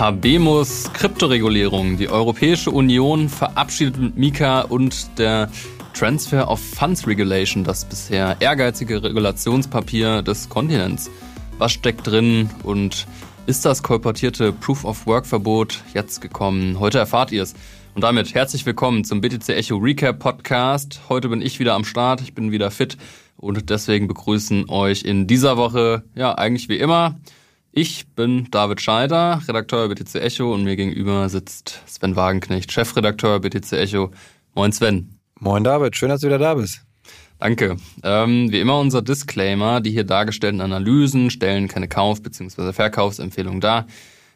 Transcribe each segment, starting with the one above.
Habemus Kryptoregulierung. Die Europäische Union verabschiedet mit Mika und der Transfer of Funds Regulation, das bisher ehrgeizige Regulationspapier des Kontinents. Was steckt drin und ist das kolportierte Proof of Work Verbot jetzt gekommen? Heute erfahrt ihr es. Und damit herzlich willkommen zum BTC Echo Recap Podcast. Heute bin ich wieder am Start, ich bin wieder fit und deswegen begrüßen euch in dieser Woche, ja, eigentlich wie immer, ich bin David Scheider, Redakteur BTC Echo und mir gegenüber sitzt Sven Wagenknecht, Chefredakteur BTC Echo. Moin Sven. Moin David, schön, dass du wieder da bist. Danke. Ähm, wie immer unser Disclaimer, die hier dargestellten Analysen stellen keine Kauf- bzw. Verkaufsempfehlungen dar.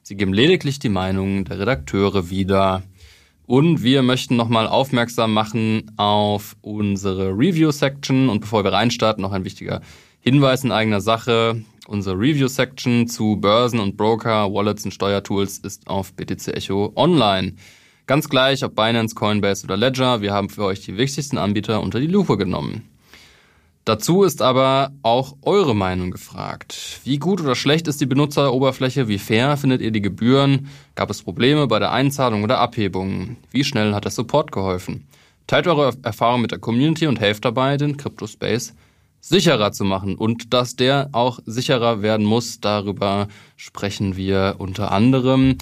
Sie geben lediglich die Meinungen der Redakteure wieder. Und wir möchten nochmal aufmerksam machen auf unsere Review-Section. Und bevor wir reinstarten, noch ein wichtiger Hinweis in eigener Sache. Unsere Review-Section zu Börsen und Broker, Wallets und Steuertools ist auf BTC Echo online. Ganz gleich, ob Binance, Coinbase oder Ledger, wir haben für euch die wichtigsten Anbieter unter die Lupe genommen. Dazu ist aber auch eure Meinung gefragt. Wie gut oder schlecht ist die Benutzeroberfläche? Wie fair findet ihr die Gebühren? Gab es Probleme bei der Einzahlung oder Abhebung? Wie schnell hat der Support geholfen? Teilt eure Erfahrung mit der Community und helft dabei, den Crypto-Space sicherer zu machen und dass der auch sicherer werden muss. Darüber sprechen wir unter anderem.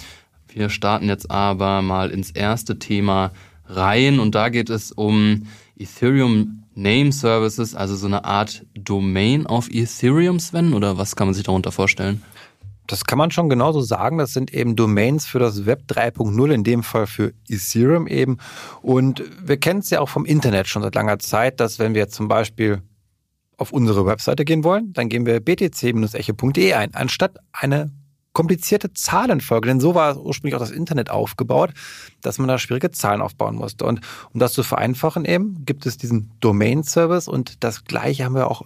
Wir starten jetzt aber mal ins erste Thema rein und da geht es um Ethereum Name Services, also so eine Art Domain auf Ethereum, Sven, oder was kann man sich darunter vorstellen? Das kann man schon genauso sagen. Das sind eben Domains für das Web 3.0, in dem Fall für Ethereum eben. Und wir kennen es ja auch vom Internet schon seit langer Zeit, dass wenn wir zum Beispiel auf unsere Webseite gehen wollen, dann geben wir btc-echo.de ein, anstatt eine komplizierte Zahlenfolge, denn so war ursprünglich auch das Internet aufgebaut, dass man da schwierige Zahlen aufbauen musste. Und um das zu vereinfachen eben, gibt es diesen Domain-Service und das gleiche haben wir auch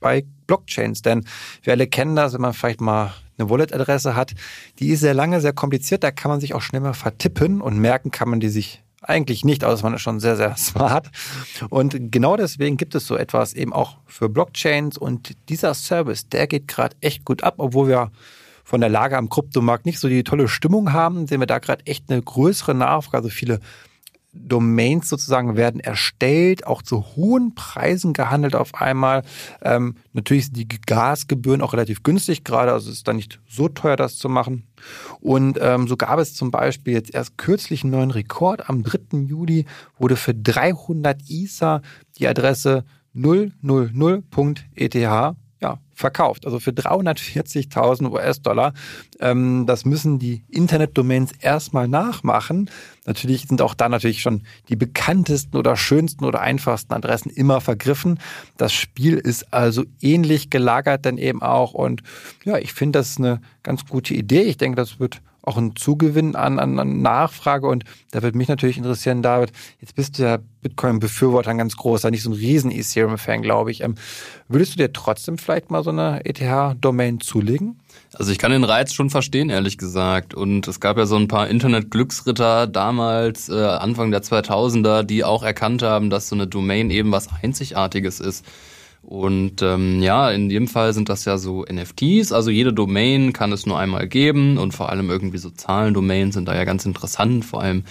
bei Blockchains, denn wir alle kennen das, wenn man vielleicht mal eine Wallet-Adresse hat, die ist sehr lange, sehr kompliziert, da kann man sich auch schnell mal vertippen und merken kann man die sich eigentlich nicht, außer man ist schon sehr, sehr smart. Und genau deswegen gibt es so etwas eben auch für Blockchains und dieser Service, der geht gerade echt gut ab, obwohl wir von der Lage am Kryptomarkt nicht so die tolle Stimmung haben, sehen wir da gerade echt eine größere Nachfrage. Also viele Domains sozusagen werden erstellt, auch zu hohen Preisen gehandelt auf einmal. Ähm, natürlich sind die Gasgebühren auch relativ günstig gerade, also es ist dann nicht so teuer, das zu machen. Und ähm, so gab es zum Beispiel jetzt erst kürzlich einen neuen Rekord. Am 3. Juli wurde für 300 ISA die Adresse 000.eth ja, verkauft. Also für 340.000 US-Dollar. Ähm, das müssen die Internetdomains erstmal nachmachen. Natürlich sind auch da natürlich schon die bekanntesten oder schönsten oder einfachsten Adressen immer vergriffen. Das Spiel ist also ähnlich gelagert dann eben auch. Und ja, ich finde, das ist eine ganz gute Idee. Ich denke, das wird auch ein Zugewinn an, an, an Nachfrage. Und da würde mich natürlich interessieren, David, jetzt bist du ja Bitcoin-Befürworter, ganz großer, nicht so ein riesen Ethereum-Fan, glaube ich. Ähm, würdest du dir trotzdem vielleicht mal so eine ETH-Domain zulegen? Also ich kann den Reiz schon verstehen, ehrlich gesagt. Und es gab ja so ein paar Internet-Glücksritter damals, äh, Anfang der 2000er, die auch erkannt haben, dass so eine Domain eben was Einzigartiges ist. Und ähm, ja, in dem Fall sind das ja so NFTs, also jede Domain kann es nur einmal geben. Und vor allem irgendwie so Zahlendomains sind da ja ganz interessant, vor allem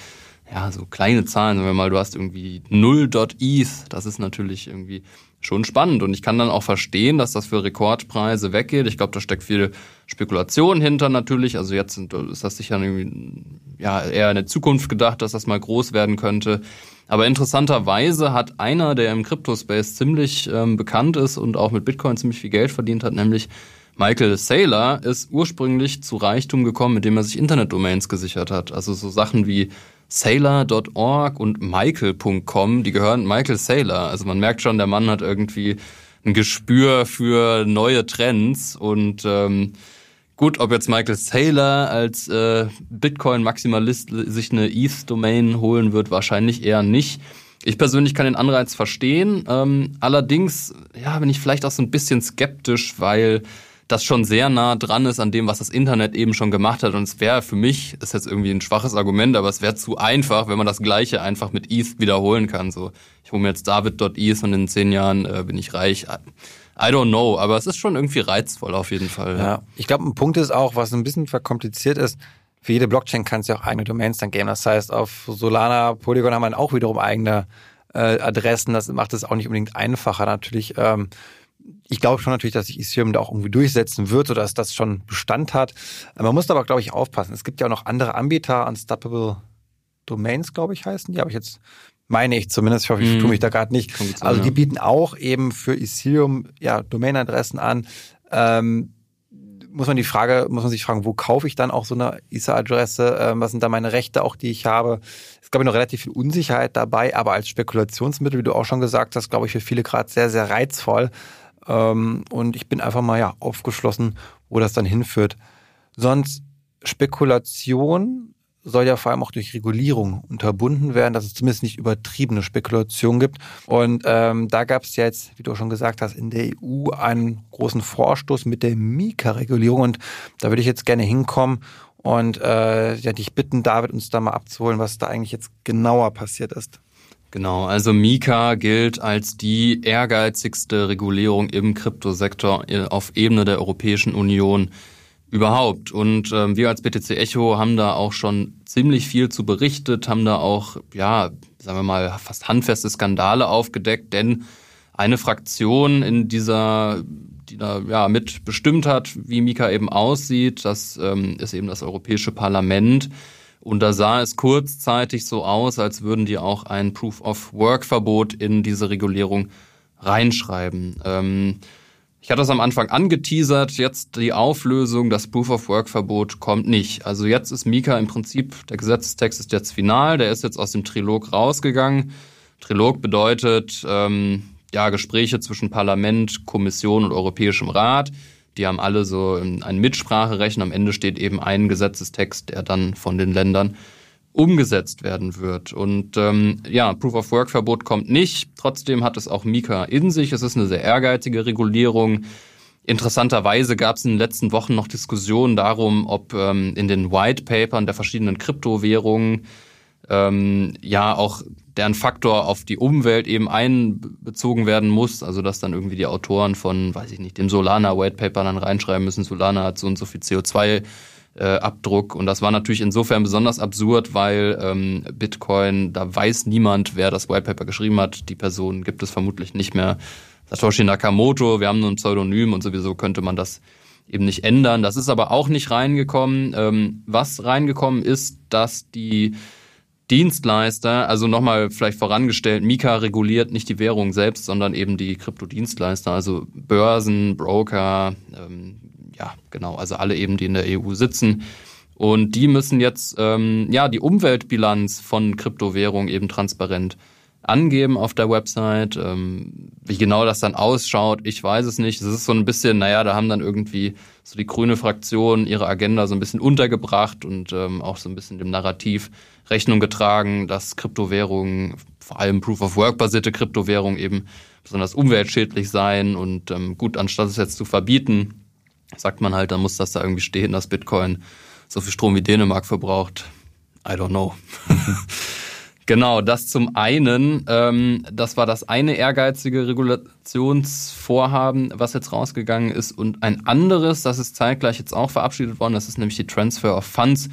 ja, so kleine Zahlen, wir mal, du hast irgendwie 0.eth, das ist natürlich irgendwie schon spannend. Und ich kann dann auch verstehen, dass das für Rekordpreise weggeht. Ich glaube, da steckt viel Spekulation hinter natürlich, also jetzt ist das sicher irgendwie ja, eher in der Zukunft gedacht, dass das mal groß werden könnte. Aber interessanterweise hat einer, der im Crypto-Space ziemlich ähm, bekannt ist und auch mit Bitcoin ziemlich viel Geld verdient hat, nämlich Michael Saylor, ist ursprünglich zu Reichtum gekommen, mit dem er sich Internetdomains gesichert hat. Also so Sachen wie Sailor.org und Michael.com, die gehören Michael Saylor. Also man merkt schon, der Mann hat irgendwie ein Gespür für neue Trends und ähm, Gut, ob jetzt Michael Saylor als äh, Bitcoin-Maximalist sich eine ETH-Domain holen wird, wahrscheinlich eher nicht. Ich persönlich kann den Anreiz verstehen. Ähm, allerdings, ja, bin ich vielleicht auch so ein bisschen skeptisch, weil das schon sehr nah dran ist an dem, was das Internet eben schon gemacht hat. Und es wäre für mich, ist jetzt irgendwie ein schwaches Argument, aber es wäre zu einfach, wenn man das Gleiche einfach mit ETH wiederholen kann. So, ich hole mir jetzt David.eth und in zehn Jahren äh, bin ich reich. I don't know, aber es ist schon irgendwie reizvoll auf jeden Fall. Ja, ja ich glaube, ein Punkt ist auch, was ein bisschen verkompliziert ist, für jede Blockchain kann es ja auch eigene Domains dann geben. Das heißt, auf Solana, Polygon haben wir dann auch wiederum eigene äh, Adressen. Das macht es auch nicht unbedingt einfacher. Natürlich, ähm, ich glaube schon natürlich, dass sich Ethereum da auch irgendwie durchsetzen wird oder dass das schon Bestand hat. Man muss aber, glaube ich, aufpassen. Es gibt ja auch noch andere Anbieter, Unstoppable Domains, glaube ich, heißen die. Habe ich jetzt, meine ich zumindest, ich hoffe, ich mm. tue mich da gerade nicht. Also die bieten auch eben für Ethereum ja, Domainadressen an. Ähm, muss man die Frage, muss man sich fragen, wo kaufe ich dann auch so eine ISA-Adresse? Ähm, was sind da meine Rechte auch, die ich habe? Es gab ja noch relativ viel Unsicherheit dabei, aber als Spekulationsmittel, wie du auch schon gesagt hast, glaube ich für viele gerade sehr, sehr reizvoll. Ähm, und ich bin einfach mal ja aufgeschlossen, wo das dann hinführt. Sonst Spekulation soll ja vor allem auch durch Regulierung unterbunden werden, dass es zumindest nicht übertriebene Spekulationen gibt. Und ähm, da gab es jetzt, wie du schon gesagt hast, in der EU einen großen Vorstoß mit der Mika-Regulierung. Und da würde ich jetzt gerne hinkommen und äh, ja, dich bitten, David, uns da mal abzuholen, was da eigentlich jetzt genauer passiert ist. Genau, also Mika gilt als die ehrgeizigste Regulierung im Kryptosektor auf Ebene der Europäischen Union überhaupt. Und ähm, wir als BTC Echo haben da auch schon ziemlich viel zu berichtet, haben da auch, ja, sagen wir mal, fast handfeste Skandale aufgedeckt, denn eine Fraktion in dieser, die da ja mit bestimmt hat, wie Mika eben aussieht, das ähm, ist eben das Europäische Parlament. Und da sah es kurzzeitig so aus, als würden die auch ein Proof-of-Work-Verbot in diese Regulierung reinschreiben. Ähm, ich hatte das am Anfang angeteasert, jetzt die Auflösung, das Proof-of-Work-Verbot kommt nicht. Also jetzt ist Mika im Prinzip, der Gesetzestext ist jetzt final, der ist jetzt aus dem Trilog rausgegangen. Trilog bedeutet ähm, ja Gespräche zwischen Parlament, Kommission und Europäischem Rat. Die haben alle so ein Mitspracherecht. Am Ende steht eben ein Gesetzestext, der dann von den Ländern umgesetzt werden wird. Und ähm, ja, Proof-of-Work-Verbot kommt nicht. Trotzdem hat es auch Mika in sich. Es ist eine sehr ehrgeizige Regulierung. Interessanterweise gab es in den letzten Wochen noch Diskussionen darum, ob ähm, in den White Papern der verschiedenen Kryptowährungen ähm, ja auch deren Faktor auf die Umwelt eben einbezogen werden muss. Also dass dann irgendwie die Autoren von, weiß ich nicht, dem Solana White Paper dann reinschreiben müssen, Solana hat so und so viel CO2 äh, Abdruck. Und das war natürlich insofern besonders absurd, weil ähm, Bitcoin, da weiß niemand, wer das White Paper geschrieben hat. Die Person gibt es vermutlich nicht mehr. Satoshi Nakamoto, wir haben nur ein Pseudonym und sowieso könnte man das eben nicht ändern. Das ist aber auch nicht reingekommen. Ähm, was reingekommen ist, dass die Dienstleister, also nochmal vielleicht vorangestellt, Mika reguliert nicht die Währung selbst, sondern eben die Kryptodienstleister, also Börsen, Broker, ähm, ja, genau, also alle eben, die in der EU sitzen. Und die müssen jetzt ähm, ja die Umweltbilanz von Kryptowährungen eben transparent angeben auf der Website. Ähm, wie genau das dann ausschaut, ich weiß es nicht. Es ist so ein bisschen, naja, da haben dann irgendwie so die grüne Fraktion ihre Agenda so ein bisschen untergebracht und ähm, auch so ein bisschen dem Narrativ Rechnung getragen, dass Kryptowährungen, vor allem Proof-of-Work-basierte Kryptowährungen eben besonders umweltschädlich seien und ähm, gut, anstatt es jetzt zu verbieten, sagt man halt, dann muss das da irgendwie stehen, dass Bitcoin so viel Strom wie Dänemark verbraucht. I don't know. genau, das zum einen. Ähm, das war das eine ehrgeizige Regulationsvorhaben, was jetzt rausgegangen ist. Und ein anderes, das ist zeitgleich jetzt auch verabschiedet worden, das ist nämlich die Transfer of Funds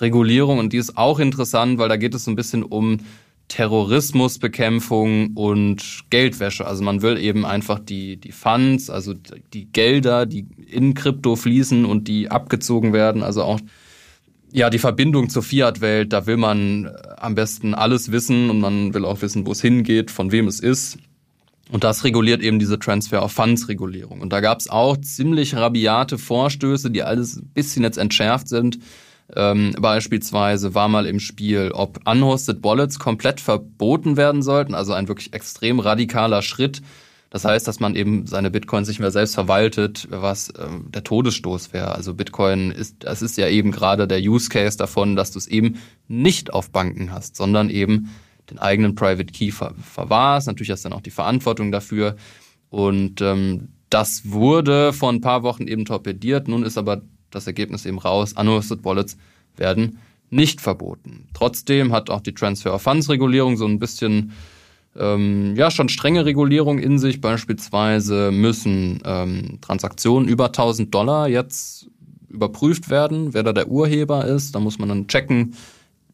Regulierung. Und die ist auch interessant, weil da geht es so ein bisschen um Terrorismusbekämpfung und Geldwäsche. Also man will eben einfach die, die Funds, also die Gelder, die in Krypto fließen und die abgezogen werden, also auch ja, die Verbindung zur Fiat-Welt, da will man am besten alles wissen und man will auch wissen, wo es hingeht, von wem es ist. Und das reguliert eben diese Transfer of Funds Regulierung. Und da gab es auch ziemlich rabiate Vorstöße, die alles ein bisschen jetzt entschärft sind. Ähm, beispielsweise war mal im Spiel, ob unhosted Wallets komplett verboten werden sollten, also ein wirklich extrem radikaler Schritt. Das heißt, dass man eben seine Bitcoins nicht mehr selbst verwaltet, was ähm, der Todesstoß wäre. Also Bitcoin ist, das ist ja eben gerade der Use Case davon, dass du es eben nicht auf Banken hast, sondern eben den eigenen Private Key ver verwahrst. Natürlich hast du dann auch die Verantwortung dafür. Und ähm, das wurde vor ein paar Wochen eben torpediert. Nun ist aber das Ergebnis eben raus, unhosted Wallets werden nicht verboten. Trotzdem hat auch die Transfer of Funds Regulierung so ein bisschen ähm, ja schon strenge Regulierung in sich. Beispielsweise müssen ähm, Transaktionen über 1000 Dollar jetzt überprüft werden, wer da der Urheber ist. Da muss man dann checken,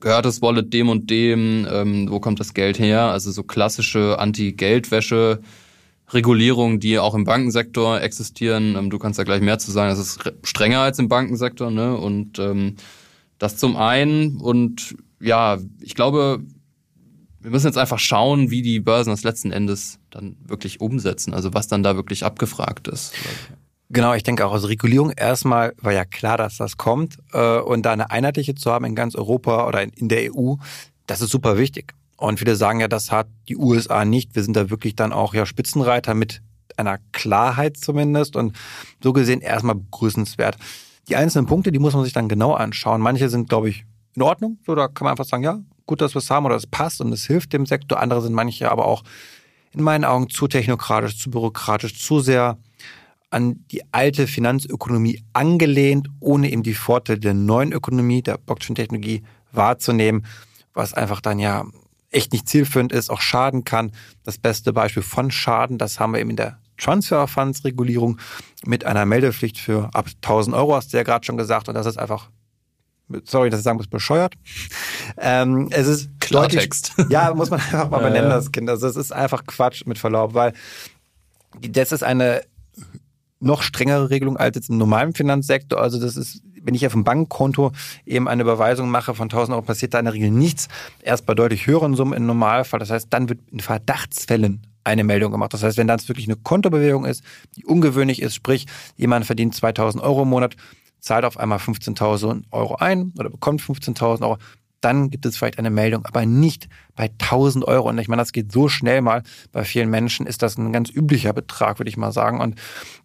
gehört das Wallet dem und dem, ähm, wo kommt das Geld her? Also so klassische Anti-Geldwäsche. Regulierungen, die auch im Bankensektor existieren. Ähm, du kannst da gleich mehr zu sagen. Das ist strenger als im Bankensektor, ne? Und ähm, das zum einen. Und ja, ich glaube, wir müssen jetzt einfach schauen, wie die Börsen das letzten Endes dann wirklich umsetzen. Also was dann da wirklich abgefragt ist. Genau, ich denke auch aus Regulierung erstmal war ja klar, dass das kommt äh, und da eine einheitliche zu haben in ganz Europa oder in, der EU, das ist super wichtig. Und viele sagen ja, das hat die USA nicht. Wir sind da wirklich dann auch ja Spitzenreiter mit einer Klarheit zumindest und so gesehen erstmal begrüßenswert. Die einzelnen Punkte, die muss man sich dann genau anschauen. Manche sind, glaube ich, in Ordnung. So, da kann man einfach sagen, ja, gut, dass wir es haben oder es passt und es hilft dem Sektor. Andere sind manche aber auch in meinen Augen zu technokratisch, zu bürokratisch, zu sehr an die alte Finanzökonomie angelehnt, ohne eben die Vorteile der neuen Ökonomie, der Blockchain-Technologie wahrzunehmen, was einfach dann ja echt nicht zielführend ist, auch schaden kann. Das beste Beispiel von Schaden, das haben wir eben in der Transfer Funds Regulierung mit einer Meldepflicht für ab 1000 Euro, hast du ja gerade schon gesagt, und das ist einfach sorry, dass ich sagen muss, bescheuert. Ähm, es ist Klartext. Deutlich, ja, muss man einfach mal benennen, das Kind. Also es ist einfach Quatsch mit Verlaub, weil das ist eine noch strengere Regelung als jetzt im normalen Finanzsektor. Also das ist, wenn ich auf dem Bankkonto eben eine Überweisung mache von 1000 Euro, passiert da in der Regel nichts. Erst bei deutlich höheren Summen im Normalfall. Das heißt, dann wird in Verdachtsfällen eine Meldung gemacht. Das heißt, wenn das wirklich eine Kontobewegung ist, die ungewöhnlich ist, sprich, jemand verdient 2000 Euro im Monat, zahlt auf einmal 15.000 Euro ein oder bekommt 15.000 Euro, dann gibt es vielleicht eine Meldung, aber nicht bei 1000 Euro. Und ich meine, das geht so schnell mal. Bei vielen Menschen ist das ein ganz üblicher Betrag, würde ich mal sagen. Und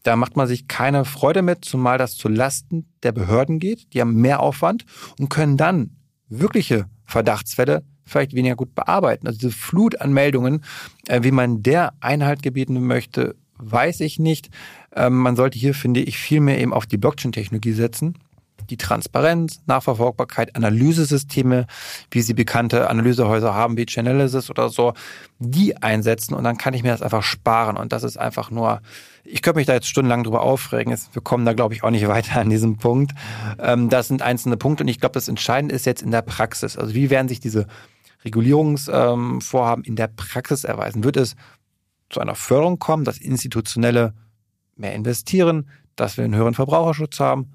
da macht man sich keine Freude mit, zumal das zu Lasten der Behörden geht. Die haben mehr Aufwand und können dann wirkliche Verdachtsfälle vielleicht weniger gut bearbeiten. Also diese Flut an Meldungen, äh, wie man der Einhalt gebieten möchte, weiß ich nicht. Ähm, man sollte hier, finde ich, viel mehr eben auf die Blockchain-Technologie setzen. Die Transparenz, Nachverfolgbarkeit, Analysesysteme, wie sie bekannte Analysehäuser haben, wie Chainalysis oder so, die einsetzen und dann kann ich mir das einfach sparen. Und das ist einfach nur, ich könnte mich da jetzt stundenlang drüber aufregen. Wir kommen da, glaube ich, auch nicht weiter an diesem Punkt. Ähm, das sind einzelne Punkte und ich glaube, das Entscheidende ist jetzt in der Praxis. Also wie werden sich diese Regulierungsvorhaben in der Praxis erweisen? Wird es zu einer Förderung kommen, dass institutionelle mehr investieren, dass wir einen höheren Verbraucherschutz haben?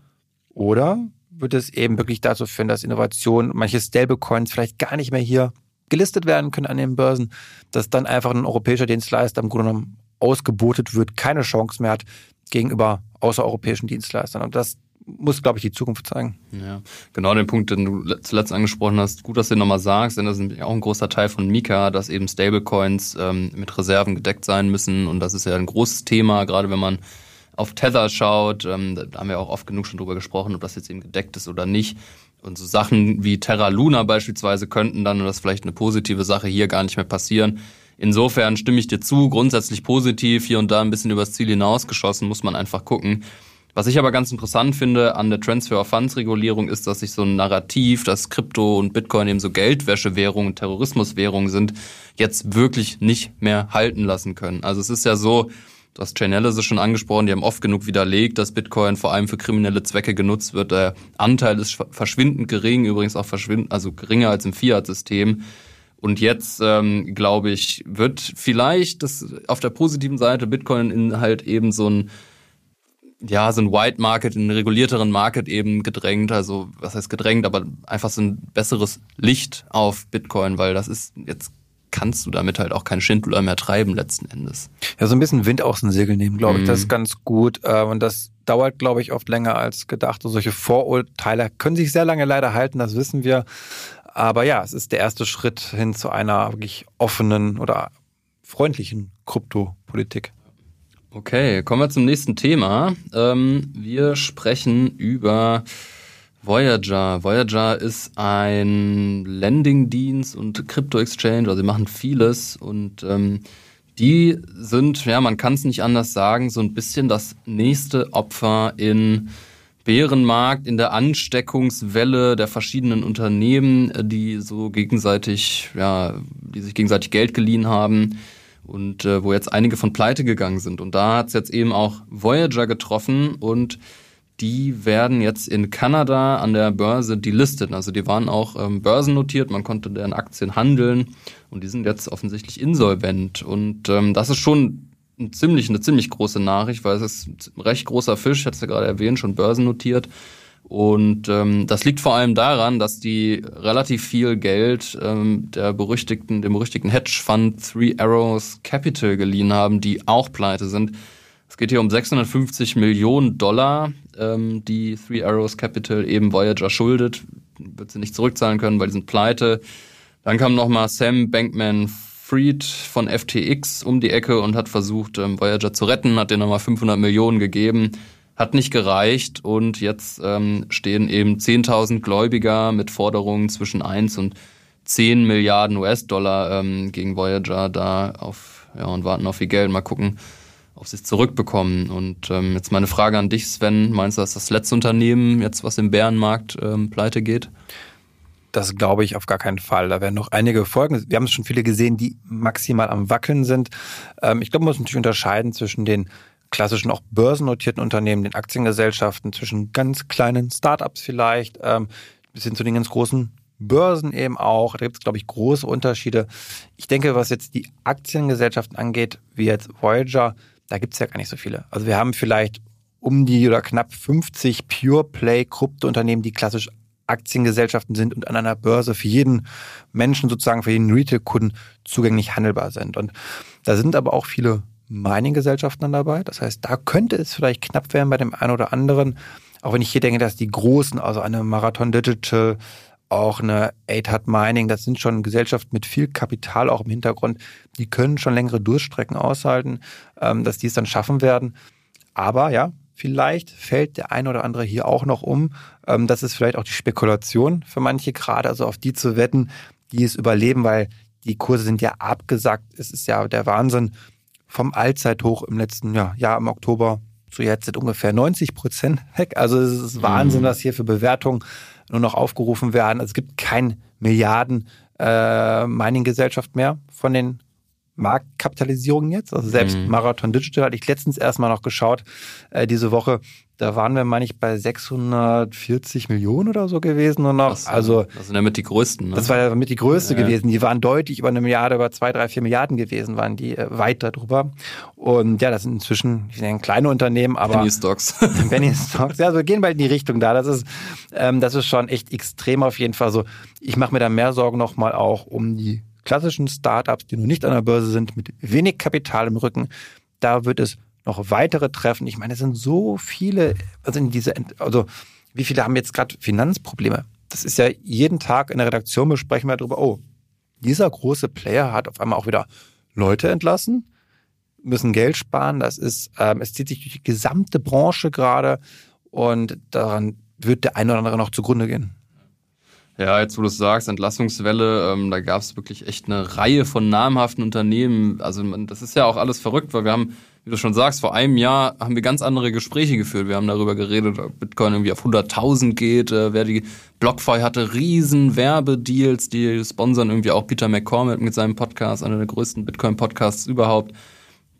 Oder wird es eben wirklich dazu führen, dass Innovation, manche Stablecoins vielleicht gar nicht mehr hier gelistet werden können an den Börsen, dass dann einfach ein europäischer Dienstleister im Grunde genommen ausgebotet wird, keine Chance mehr hat gegenüber außereuropäischen Dienstleistern. Und das muss, glaube ich, die Zukunft zeigen. Ja, genau den Punkt, den du zuletzt angesprochen hast. Gut, dass du nochmal sagst, denn das ist auch ein großer Teil von Mika, dass eben Stablecoins ähm, mit Reserven gedeckt sein müssen. Und das ist ja ein großes Thema, gerade wenn man auf Tether schaut. Ähm, da haben wir auch oft genug schon drüber gesprochen, ob das jetzt eben gedeckt ist oder nicht. Und so Sachen wie Terra Luna beispielsweise könnten dann, und das ist vielleicht eine positive Sache, hier gar nicht mehr passieren. Insofern stimme ich dir zu, grundsätzlich positiv, hier und da ein bisschen übers Ziel hinausgeschossen, muss man einfach gucken. Was ich aber ganz interessant finde an der Transfer of Funds Regulierung ist, dass sich so ein Narrativ, dass Krypto und Bitcoin eben so Geldwäschewährungen Terrorismuswährungen sind, jetzt wirklich nicht mehr halten lassen können. Also es ist ja so, du hast Chainalysis schon angesprochen, die haben oft genug widerlegt, dass Bitcoin vor allem für kriminelle Zwecke genutzt wird. Der Anteil ist verschwindend gering, übrigens auch verschwindend, also geringer als im Fiat-System. Und jetzt, ähm, glaube ich, wird vielleicht das auf der positiven Seite Bitcoin in halt eben so ein ja, so ein White Market, in einen regulierteren Market eben gedrängt. Also, was heißt gedrängt, aber einfach so ein besseres Licht auf Bitcoin, weil das ist jetzt kannst du damit halt auch kein Schindler mehr treiben letzten Endes. Ja, so ein bisschen Wind aus dem Segel nehmen, glaube ich. Mhm. Das ist ganz gut. Äh, und das dauert, glaube ich, oft länger als gedacht. Und solche Vorurteile können sich sehr lange leider halten, das wissen wir. Aber ja, es ist der erste Schritt hin zu einer wirklich offenen oder freundlichen Kryptopolitik. Okay, kommen wir zum nächsten Thema. Ähm, wir sprechen über Voyager. Voyager ist ein Lending-Dienst und Crypto-Exchange, also sie machen vieles und ähm, die sind, ja, man kann es nicht anders sagen, so ein bisschen das nächste Opfer in Bärenmarkt, in der Ansteckungswelle der verschiedenen Unternehmen, die so gegenseitig, ja, die sich gegenseitig Geld geliehen haben und äh, wo jetzt einige von pleite gegangen sind. Und da hat es jetzt eben auch Voyager getroffen und die werden jetzt in Kanada an der Börse delistet. Also die waren auch ähm, börsennotiert, man konnte deren Aktien handeln und die sind jetzt offensichtlich insolvent. Und ähm, das ist schon ein ziemlich, eine ziemlich große Nachricht, weil es ist ein recht großer Fisch, es ja gerade erwähnt, schon börsennotiert. Und ähm, das liegt vor allem daran, dass die relativ viel Geld ähm, der berüchtigten, dem berüchtigten Hedgefonds Three Arrows Capital geliehen haben, die auch pleite sind. Es geht hier um 650 Millionen Dollar, ähm, die Three Arrows Capital eben Voyager schuldet. Wird sie nicht zurückzahlen können, weil die sind pleite. Dann kam nochmal Sam Bankman Fried von FTX um die Ecke und hat versucht, ähm, Voyager zu retten, hat dir nochmal 500 Millionen gegeben. Hat nicht gereicht und jetzt ähm, stehen eben 10.000 Gläubiger mit Forderungen zwischen 1 und 10 Milliarden US-Dollar ähm, gegen Voyager da auf ja und warten auf ihr Geld. Mal gucken, sie es zurückbekommen. Und ähm, jetzt meine Frage an dich, Sven. Meinst du, dass das letzte Unternehmen jetzt, was im Bärenmarkt ähm, pleite geht? Das glaube ich auf gar keinen Fall. Da werden noch einige folgen. Wir haben es schon viele gesehen, die maximal am Wackeln sind. Ähm, ich glaube, man muss natürlich unterscheiden zwischen den klassischen auch börsennotierten Unternehmen, den Aktiengesellschaften, zwischen ganz kleinen Startups vielleicht, ähm, bis hin zu den ganz großen Börsen eben auch. Da gibt es, glaube ich, große Unterschiede. Ich denke, was jetzt die Aktiengesellschaften angeht, wie jetzt Voyager, da gibt es ja gar nicht so viele. Also wir haben vielleicht um die oder knapp 50 Pure Play Kryptounternehmen, die klassisch Aktiengesellschaften sind und an einer Börse für jeden Menschen sozusagen, für jeden Retail-Kunden zugänglich handelbar sind. Und da sind aber auch viele Mining-Gesellschaften dann dabei. Das heißt, da könnte es vielleicht knapp werden bei dem einen oder anderen. Auch wenn ich hier denke, dass die großen, also eine Marathon Digital, auch eine 8 Mining, das sind schon Gesellschaften mit viel Kapital auch im Hintergrund, die können schon längere Durststrecken aushalten, ähm, dass die es dann schaffen werden. Aber ja, vielleicht fällt der ein oder andere hier auch noch um. Ähm, das ist vielleicht auch die Spekulation für manche gerade, also auf die zu wetten, die es überleben, weil die Kurse sind ja abgesagt. Es ist ja der Wahnsinn vom Allzeithoch im letzten Jahr, Jahr im Oktober zu jetzt sind ungefähr 90 Prozent weg. Also es ist Wahnsinn, mhm. was hier für Bewertungen nur noch aufgerufen werden. Also es gibt kein Milliarden äh, Mining-Gesellschaft mehr von den Marktkapitalisierungen jetzt. Also selbst mhm. Marathon Digital hatte ich letztens erstmal noch geschaut, äh, diese Woche. Da waren wir, meine ich, bei 640 Millionen oder so gewesen nur noch. So, also, das sind ja mit die größten. Ne? Das war ja mit die größte ja. gewesen. Die waren deutlich über eine Milliarde, über zwei, drei, vier Milliarden gewesen, waren die äh, weit darüber. Und ja, das sind inzwischen ich denke, kleine Unternehmen, aber Penny Stocks. Penny Stocks. Ja, also wir gehen bald in die Richtung da. Das ist, ähm, das ist schon echt extrem auf jeden Fall so. Ich mache mir da mehr Sorgen nochmal auch um die klassischen Startups, die nur nicht an der Börse sind, mit wenig Kapital im Rücken. Da wird es noch weitere treffen. Ich meine, es sind so viele, also in diese, also wie viele haben jetzt gerade Finanzprobleme? Das ist ja jeden Tag in der Redaktion besprechen wir darüber, oh, dieser große Player hat auf einmal auch wieder Leute entlassen, müssen Geld sparen. Das ist, ähm, es zieht sich durch die gesamte Branche gerade und daran wird der eine oder andere noch zugrunde gehen. Ja, jetzt wo du es sagst, Entlassungswelle, ähm, da gab es wirklich echt eine Reihe von namhaften Unternehmen. Also man, das ist ja auch alles verrückt, weil wir haben, wie du schon sagst, vor einem Jahr haben wir ganz andere Gespräche geführt. Wir haben darüber geredet, ob Bitcoin irgendwie auf 100.000 geht. Äh, wer die BlockFi hatte riesen Werbedeals, die sponsern irgendwie auch Peter McCormick mit seinem Podcast, einer der größten Bitcoin-Podcasts überhaupt.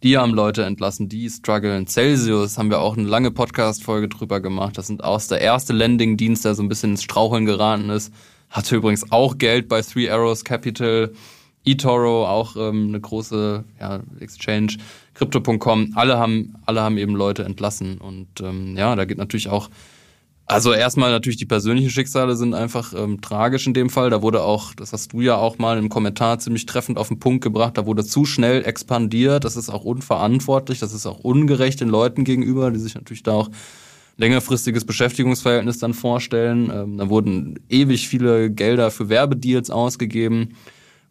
Die haben Leute entlassen, die strugglen. Celsius haben wir auch eine lange Podcast-Folge drüber gemacht. Das sind auch der erste Landing-Dienst, der so ein bisschen ins Straucheln geraten ist. Hatte übrigens auch Geld bei Three Arrows Capital. eToro, auch ähm, eine große ja, Exchange. Crypto.com, alle haben, alle haben eben Leute entlassen. Und ähm, ja, da geht natürlich auch also erstmal natürlich die persönlichen Schicksale sind einfach ähm, tragisch in dem Fall. Da wurde auch, das hast du ja auch mal im Kommentar ziemlich treffend auf den Punkt gebracht, da wurde zu schnell expandiert. Das ist auch unverantwortlich, das ist auch ungerecht den Leuten gegenüber, die sich natürlich da auch längerfristiges Beschäftigungsverhältnis dann vorstellen. Ähm, da wurden ewig viele Gelder für Werbedeals ausgegeben.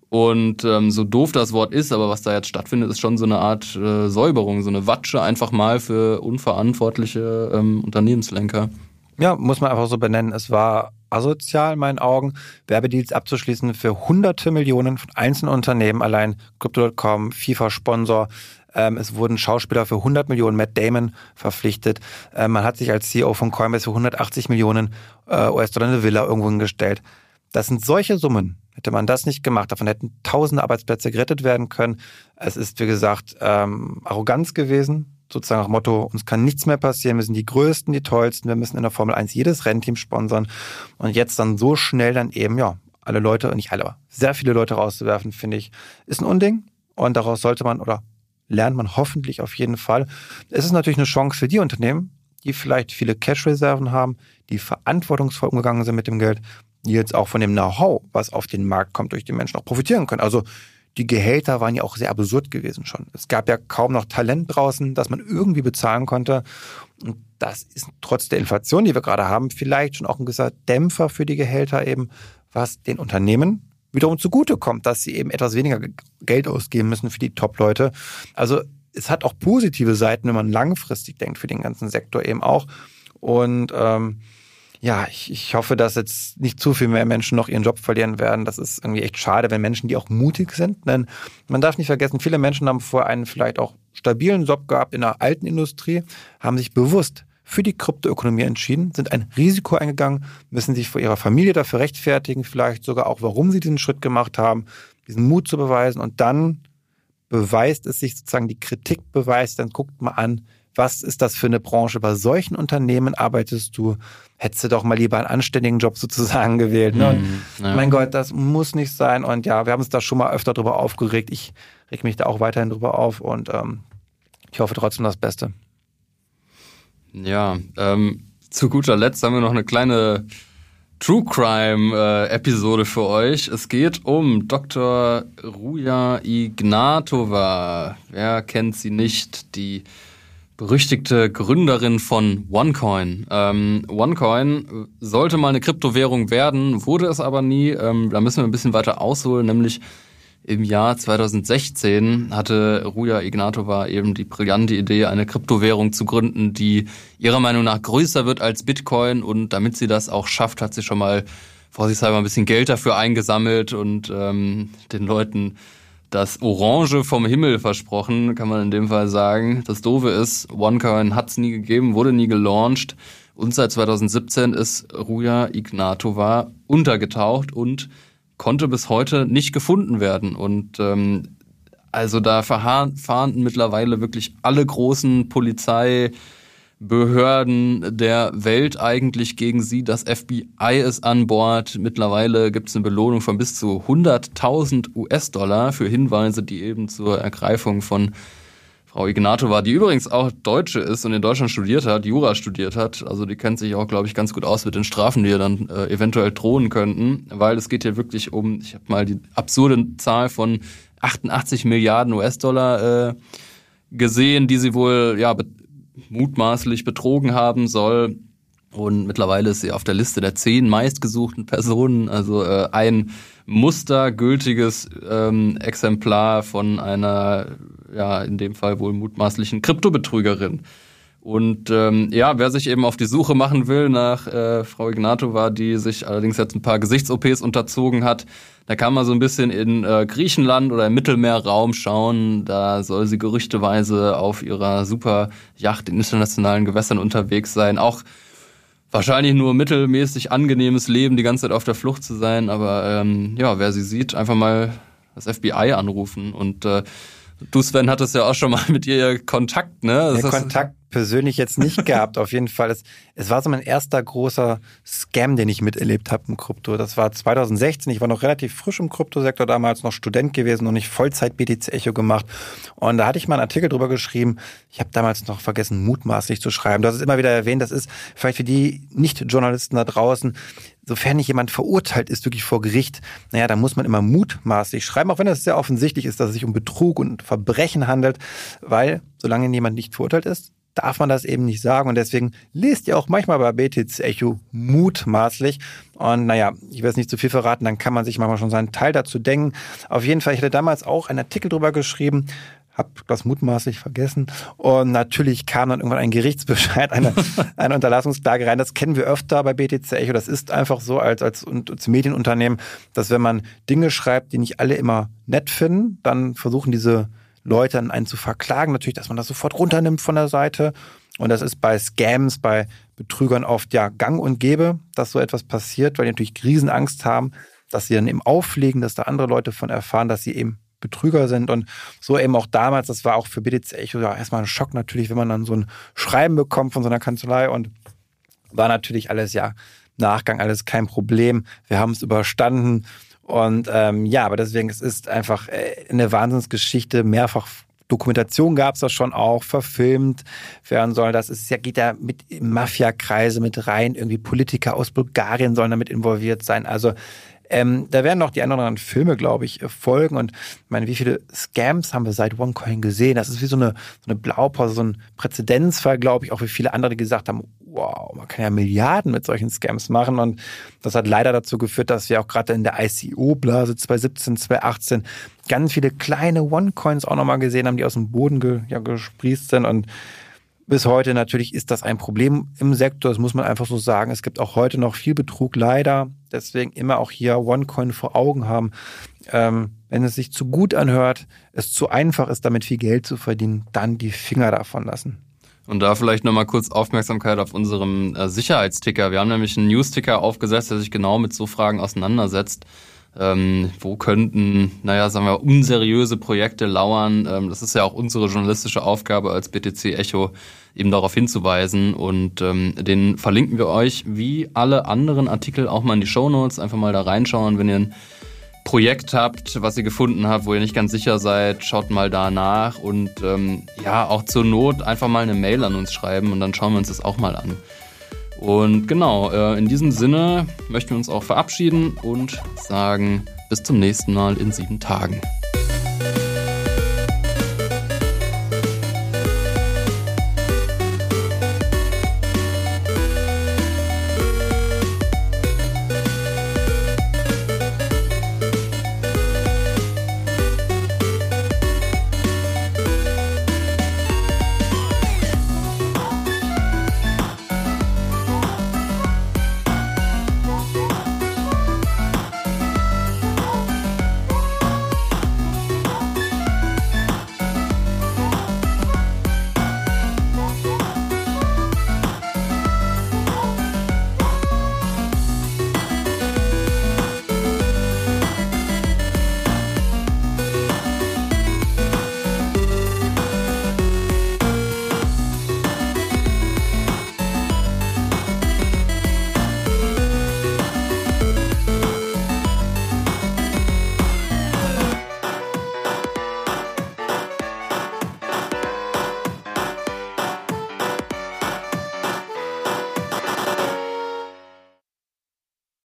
Und ähm, so doof das Wort ist, aber was da jetzt stattfindet, ist schon so eine Art äh, Säuberung, so eine Watsche einfach mal für unverantwortliche ähm, Unternehmenslenker. Ja, muss man einfach so benennen. Es war asozial in meinen Augen, Werbedeals abzuschließen für hunderte Millionen von einzelnen Unternehmen, allein Crypto.com, FIFA-Sponsor. Ähm, es wurden Schauspieler für 100 Millionen, Matt Damon verpflichtet. Ähm, man hat sich als CEO von Coinbase für 180 Millionen äh, US-Dollar eine Villa irgendwo hingestellt. Das sind solche Summen. Hätte man das nicht gemacht, davon hätten tausende Arbeitsplätze gerettet werden können. Es ist, wie gesagt, ähm, Arroganz gewesen, sozusagen nach Motto, uns kann nichts mehr passieren, wir sind die Größten, die Tollsten, wir müssen in der Formel 1 jedes Rennteam sponsern und jetzt dann so schnell dann eben, ja, alle Leute, nicht alle, aber sehr viele Leute rauszuwerfen, finde ich, ist ein Unding und daraus sollte man oder lernt man hoffentlich auf jeden Fall. Es ist natürlich eine Chance für die Unternehmen, die vielleicht viele Cash-Reserven haben, die verantwortungsvoll umgegangen sind mit dem Geld, die jetzt auch von dem Know-how, was auf den Markt kommt, durch die Menschen auch profitieren können. Also die Gehälter waren ja auch sehr absurd gewesen schon. Es gab ja kaum noch Talent draußen, das man irgendwie bezahlen konnte. Und das ist trotz der Inflation, die wir gerade haben, vielleicht schon auch ein gewisser Dämpfer für die Gehälter eben, was den Unternehmen wiederum zugutekommt, dass sie eben etwas weniger Geld ausgeben müssen für die Top-Leute. Also es hat auch positive Seiten, wenn man langfristig denkt, für den ganzen Sektor eben auch. Und ähm, ja, ich, ich hoffe, dass jetzt nicht zu viel mehr Menschen noch ihren Job verlieren werden. Das ist irgendwie echt schade, wenn Menschen, die auch mutig sind. Denn man darf nicht vergessen, viele Menschen haben vorher einen vielleicht auch stabilen Job gehabt in der alten Industrie, haben sich bewusst für die Kryptoökonomie entschieden, sind ein Risiko eingegangen, müssen sich vor ihrer Familie dafür rechtfertigen, vielleicht sogar auch, warum sie diesen Schritt gemacht haben, diesen Mut zu beweisen und dann beweist es sich sozusagen, die Kritik beweist, dann guckt mal an, was ist das für eine Branche? Bei solchen Unternehmen arbeitest du, hättest du doch mal lieber einen anständigen Job sozusagen gewählt. Ne? Mm, ja. Mein Gott, das muss nicht sein. Und ja, wir haben uns da schon mal öfter drüber aufgeregt. Ich reg mich da auch weiterhin drüber auf und ähm, ich hoffe trotzdem das Beste. Ja, ähm, zu guter Letzt haben wir noch eine kleine True Crime äh, Episode für euch. Es geht um Dr. Ruja Ignatova. Wer kennt sie nicht? Die berüchtigte Gründerin von OneCoin. Ähm, OneCoin sollte mal eine Kryptowährung werden, wurde es aber nie. Ähm, da müssen wir ein bisschen weiter ausholen, nämlich im Jahr 2016 hatte Ruja Ignatova eben die brillante Idee, eine Kryptowährung zu gründen, die ihrer Meinung nach größer wird als Bitcoin. Und damit sie das auch schafft, hat sie schon mal vorsichtshalber ein bisschen Geld dafür eingesammelt und ähm, den Leuten das Orange vom Himmel versprochen, kann man in dem Fall sagen. Das Doofe ist, OneCoin hat es nie gegeben, wurde nie gelauncht. Und seit 2017 ist Ruja Ignatova untergetaucht und konnte bis heute nicht gefunden werden. Und ähm, also da fahren mittlerweile wirklich alle großen Polizeibehörden der Welt eigentlich gegen sie. Das FBI ist an Bord. Mittlerweile gibt es eine Belohnung von bis zu 100.000 US-Dollar für Hinweise, die eben zur Ergreifung von Frau Ignatova, die übrigens auch Deutsche ist und in Deutschland studiert hat, Jura studiert hat. Also die kennt sich auch, glaube ich, ganz gut aus mit den Strafen, die ihr dann äh, eventuell drohen könnten, weil es geht hier wirklich um, ich habe mal die absurde Zahl von 88 Milliarden US-Dollar äh, gesehen, die sie wohl ja mutmaßlich betrogen haben soll. Und mittlerweile ist sie auf der Liste der zehn meistgesuchten Personen, also äh, ein mustergültiges ähm, Exemplar von einer ja, in dem Fall wohl mutmaßlichen Kryptobetrügerin. Und ähm, ja, wer sich eben auf die Suche machen will nach äh, Frau Ignatova, die sich allerdings jetzt ein paar Gesichts-OPs unterzogen hat, da kann man so ein bisschen in äh, Griechenland oder im Mittelmeerraum schauen. Da soll sie gerüchteweise auf ihrer Superjacht in internationalen Gewässern unterwegs sein. Auch wahrscheinlich nur mittelmäßig angenehmes Leben, die ganze Zeit auf der Flucht zu sein. Aber ähm, ja, wer sie sieht, einfach mal das FBI anrufen und äh, Du, Sven, hattest ja auch schon mal mit ihr Kontakt, ne? Das ja, Kontakt persönlich jetzt nicht gehabt, auf jeden Fall. Es, es war so mein erster großer Scam, den ich miterlebt habe im Krypto. Das war 2016. Ich war noch relativ frisch im Kryptosektor, damals noch Student gewesen und nicht Vollzeit BTC Echo gemacht. Und da hatte ich mal einen Artikel drüber geschrieben. Ich habe damals noch vergessen, mutmaßlich zu schreiben. Das ist immer wieder erwähnt. Das ist vielleicht für die Nicht-Journalisten da draußen sofern nicht jemand verurteilt ist, wirklich vor Gericht, naja, da muss man immer mutmaßlich schreiben, auch wenn es sehr offensichtlich ist, dass es sich um Betrug und Verbrechen handelt, weil solange jemand nicht verurteilt ist, darf man das eben nicht sagen. Und deswegen lest ihr auch manchmal bei BTC Echo mutmaßlich. Und naja, ich will es nicht zu viel verraten, dann kann man sich manchmal schon seinen Teil dazu denken. Auf jeden Fall, ich hatte damals auch einen Artikel drüber geschrieben, hab das mutmaßlich vergessen. Und natürlich kam dann irgendwann ein Gerichtsbescheid, eine, eine Unterlassungsklage rein. Das kennen wir öfter bei BTC Echo. Das ist einfach so als, als, als Medienunternehmen, dass wenn man Dinge schreibt, die nicht alle immer nett finden, dann versuchen diese Leute an einen zu verklagen. Natürlich, dass man das sofort runternimmt von der Seite. Und das ist bei Scams, bei Betrügern oft ja gang und gäbe, dass so etwas passiert, weil die natürlich Riesenangst haben, dass sie dann eben auflegen, dass da andere Leute von erfahren, dass sie eben Betrüger sind. Und so eben auch damals, das war auch für BTC Echo ja erstmal ein Schock natürlich, wenn man dann so ein Schreiben bekommt von so einer Kanzlei und war natürlich alles ja Nachgang, alles kein Problem. Wir haben es überstanden. Und ähm, ja, aber deswegen, es ist einfach äh, eine Wahnsinnsgeschichte, mehrfach Dokumentation gab es da schon auch, verfilmt werden soll. Das ist ja, geht ja mit Mafiakreise mit rein. Irgendwie Politiker aus Bulgarien sollen damit involviert sein. Also ähm, da werden noch die anderen Filme, glaube ich, folgen. Und ich meine, wie viele Scams haben wir seit OneCoin gesehen? Das ist wie so eine, so eine Blaupause, so ein Präzedenzfall, glaube ich, auch wie viele andere gesagt haben, wow, man kann ja Milliarden mit solchen Scams machen. Und das hat leider dazu geführt, dass wir auch gerade in der ICO-Blase 2017, 2018 ganz viele kleine One-Coins auch nochmal gesehen haben, die aus dem Boden ge, ja, gesprießt sind. Und bis heute natürlich ist das ein Problem im Sektor, das muss man einfach so sagen. Es gibt auch heute noch viel Betrug, leider. Deswegen immer auch hier OneCoin vor Augen haben. Ähm, wenn es sich zu gut anhört, es zu einfach ist, damit viel Geld zu verdienen, dann die Finger davon lassen. Und da vielleicht nochmal kurz Aufmerksamkeit auf unserem äh, Sicherheitsticker. Wir haben nämlich einen News-Ticker aufgesetzt, der sich genau mit so Fragen auseinandersetzt. Ähm, wo könnten, naja, sagen wir, unseriöse Projekte lauern? Ähm, das ist ja auch unsere journalistische Aufgabe als BTC Echo, eben darauf hinzuweisen. Und ähm, den verlinken wir euch wie alle anderen Artikel auch mal in die Show Notes. Einfach mal da reinschauen, wenn ihr ein Projekt habt, was ihr gefunden habt, wo ihr nicht ganz sicher seid, schaut mal da nach und ähm, ja, auch zur Not einfach mal eine Mail an uns schreiben und dann schauen wir uns das auch mal an. Und genau, äh, in diesem Sinne möchten wir uns auch verabschieden und sagen bis zum nächsten Mal in sieben Tagen.